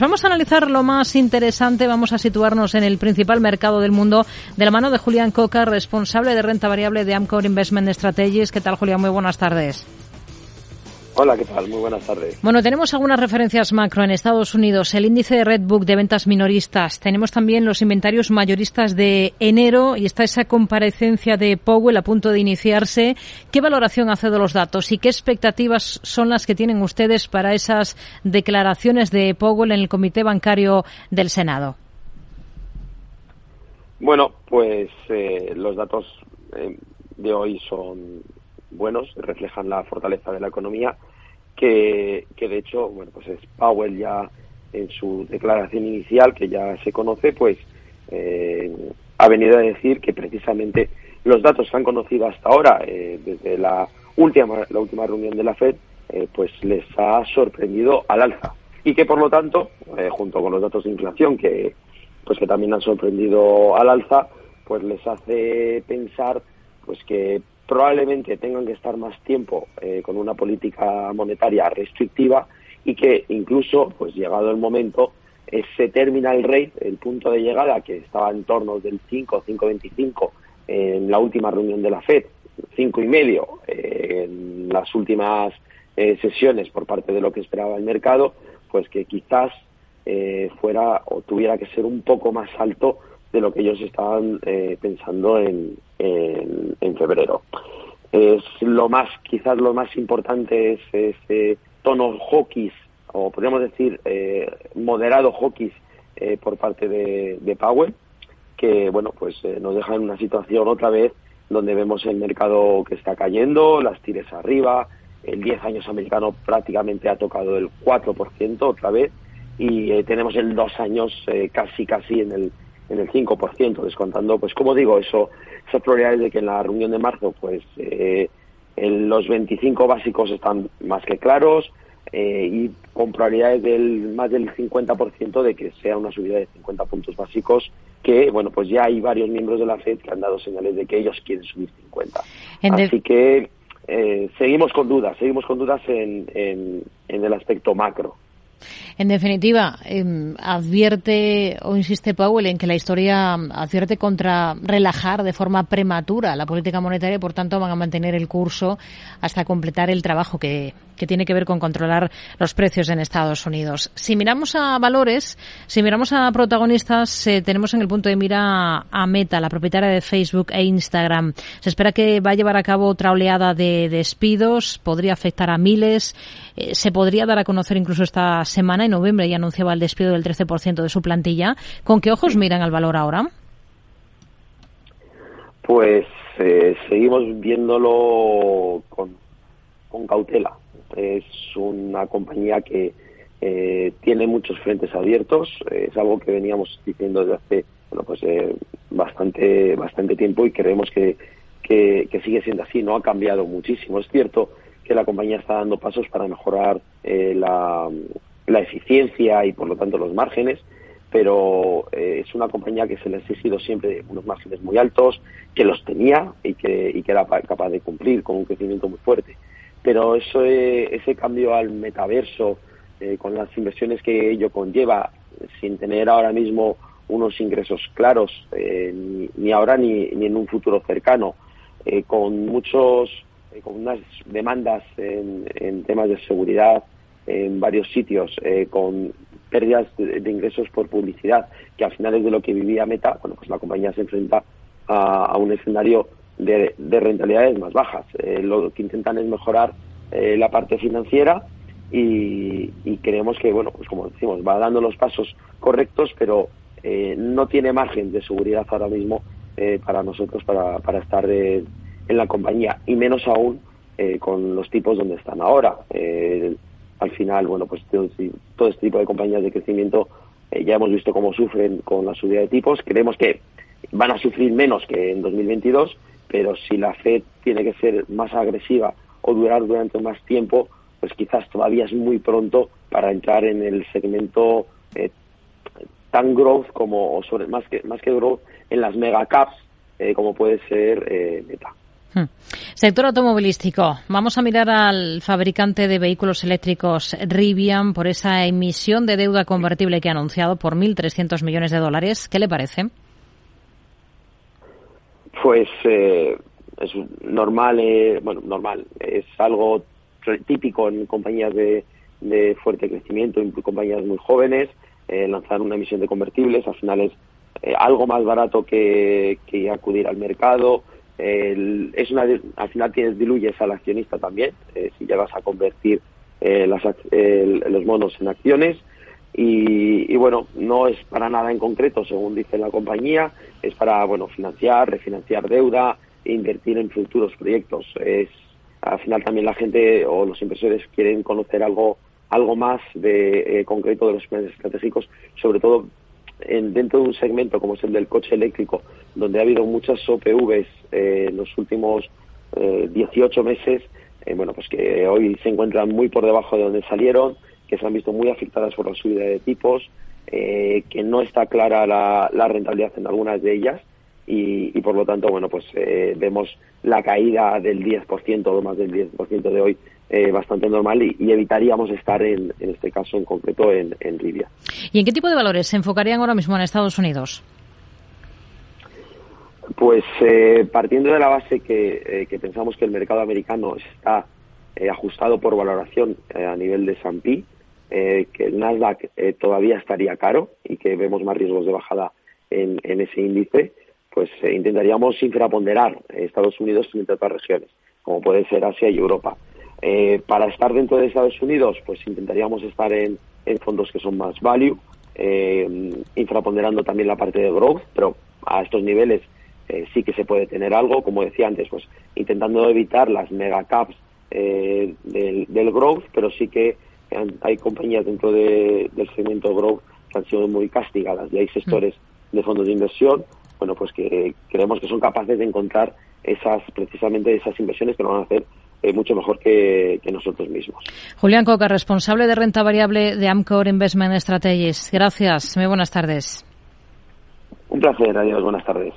Vamos a analizar lo más interesante, vamos a situarnos en el principal mercado del mundo de la mano de Julián Coca, responsable de renta variable de Amcor Investment Strategies. ¿Qué tal, Julián? Muy buenas tardes. Hola, ¿qué tal? Muy buenas tardes. Bueno, tenemos algunas referencias macro en Estados Unidos, el índice de Redbook de ventas minoristas, tenemos también los inventarios mayoristas de enero y está esa comparecencia de Powell a punto de iniciarse. ¿Qué valoración hace de los datos y qué expectativas son las que tienen ustedes para esas declaraciones de Powell en el Comité Bancario del Senado? Bueno, pues eh, los datos eh, de hoy son buenos, reflejan la fortaleza de la economía, que, de hecho, bueno, pues es Powell ya en su declaración inicial, que ya se conoce, pues eh, ha venido a decir que precisamente los datos que han conocido hasta ahora, eh, desde la última, la última reunión de la FED, eh, pues les ha sorprendido al alza. Y que por lo tanto, junto con los datos de inflación que, pues que también han sorprendido al alza, pues les hace pensar pues que probablemente tengan que estar más tiempo eh, con una política monetaria restrictiva y que incluso, pues llegado el momento, ese terminal rate, el punto de llegada que estaba en torno del 5, 5,25 en la última reunión de la Fed, cinco y medio eh, en las últimas eh, sesiones por parte de lo que esperaba el mercado, pues que quizás fuera o tuviera que ser un poco más alto de lo que ellos estaban pensando en, en, febrero. Es lo más, quizás lo más importante es ese tono hawkish, o podríamos decir eh, moderado hawkish eh, por parte de, Powell, que bueno, pues eh, nos deja en una situación otra vez donde vemos el mercado que está cayendo, las tires arriba, el 10 años americano prácticamente ha tocado el 4% otra vez y tenemos el 2 años casi casi en el en el 5%, descontando, pues como digo, eso, esas probabilidades de que en la reunión de marzo, pues eh, los 25 básicos están más que claros eh, y con probabilidades del más del 50% de que sea una subida de 50 puntos básicos, que, bueno, pues ya hay varios miembros de la FED que han dado señales de que ellos quieren subir 50. Así que eh, seguimos con dudas, seguimos con dudas en, en, en el aspecto macro. En definitiva, em, advierte o insiste Powell en que la historia advierte contra relajar de forma prematura la política monetaria y, por tanto, van a mantener el curso hasta completar el trabajo que, que tiene que ver con controlar los precios en Estados Unidos. Si miramos a valores, si miramos a protagonistas, eh, tenemos en el punto de mira a Meta, la propietaria de Facebook e Instagram. Se espera que va a llevar a cabo otra oleada de despidos, podría afectar a miles, eh, se podría dar a conocer incluso esta semana, en noviembre ya anunciaba el despido del 13% de su plantilla. ¿Con qué ojos miran al valor ahora? Pues eh, seguimos viéndolo con, cautela es una compañía que eh, tiene muchos frentes abiertos, es algo que veníamos diciendo desde hace bueno, pues, eh, bastante, bastante tiempo y creemos que, que, sigue siendo así, no ha cambiado muchísimo. Es cierto que la compañía está dando pasos para mejorar eh, la, la eficiencia y por lo tanto los márgenes, pero es una compañía que se le ha exigido siempre unos márgenes muy altos, que los tenía y que, y que era capaz de cumplir con un crecimiento muy fuerte. Pero eso, ese cambio al metaverso, eh, con las inversiones que ello conlleva, sin tener ahora mismo unos ingresos claros, eh, ni, ahora ni, ni, en un futuro cercano, eh, con muchos, con unas demandas en, en, temas de seguridad en varios sitios, con pérdidas de, ingresos por publicidad, que al final es de lo que vivía Meta, bueno, pues la compañía se enfrenta a, un escenario de, rentabilidades más bajas. Eh, lo que intentan es mejorar eh, la parte financiera y, creemos que, bueno, pues como decimos, va dando los pasos correctos, pero eh, no tiene margen de seguridad ahora mismo para nosotros para, para estar en la compañía y menos aún con los tipos donde están ahora. Al final, bueno, pues todo, todo, este tipo de compañías de crecimiento ya hemos visto cómo sufren con la subida de tipos. Creemos que van a sufrir menos que en 2022 pero si la Fed tiene que ser más agresiva o durar durante más tiempo, pues quizás todavía es muy pronto para entrar en el segmento eh, tan growth como, sobre, más que, más que growth, en las mega caps, eh, como puede ser eh, Meta. Hmm. Sector automovilístico. Vamos a mirar al fabricante de vehículos eléctricos Rivian por esa emisión de deuda convertible que ha anunciado por 1.300 millones de dólares. ¿Qué le parece? Pues eh, es normal, eh, bueno, normal. Es algo típico en compañías de, fuerte crecimiento, en compañías muy jóvenes, eh, lanzar una emisión de convertibles. Al final es algo más barato que, que acudir al mercado es una, al final tienes, diluyes al accionista también, eh, si llegas a convertir eh, las, los monos en acciones. Y, bueno, no es para nada en concreto, según dice la compañía, es para bueno financiar, refinanciar deuda invertir en futuros proyectos. Es al final también la gente o los inversores quieren conocer algo algo más de eh, concreto de los planes estratégicos, sobre todo dentro de un segmento como es el del coche eléctrico, donde ha habido muchas OPVs eh, en los últimos eh, 18 meses, eh, bueno, pues que hoy se encuentran muy por debajo de donde salieron, que se han visto muy afectadas por la subida de tipos, eh, que no está clara la, la, rentabilidad en algunas de ellas y, y por lo tanto, bueno, pues vemos la caída del 10% o más del 10% de hoy eh, bastante normal y, evitaríamos estar en, en, este caso en concreto en, en Libia. ¿Y en qué tipo de valores se enfocarían ahora mismo en Estados Unidos? Pues eh, partiendo de la base que, eh, que, pensamos que el mercado americano está eh, ajustado por valoración eh, a nivel de S&P, que el Nasdaq todavía estaría caro y que vemos más riesgos de bajada en, en ese índice, pues intentaríamos infraponderar Estados Unidos entre otras regiones, como puede ser Asia y Europa. Eh, para estar dentro de Estados Unidos, pues intentaríamos estar en, fondos que son más value, eh, infraponderando también la parte de growth, pero a estos niveles eh, sí que se puede tener algo, como decía antes, pues intentando evitar las mega caps del, growth, pero sí que hay compañías dentro del segmento growth que han sido muy castigadas. Y hay sectores de fondos de inversión, bueno, pues que creemos que son capaces de encontrar esas precisamente esas inversiones que lo van a hacer eh, mucho mejor que, nosotros mismos. Julián Coca, responsable de renta variable de Amcor Investment Strategies. Gracias. Muy buenas tardes. Un placer. Adiós. Buenas tardes.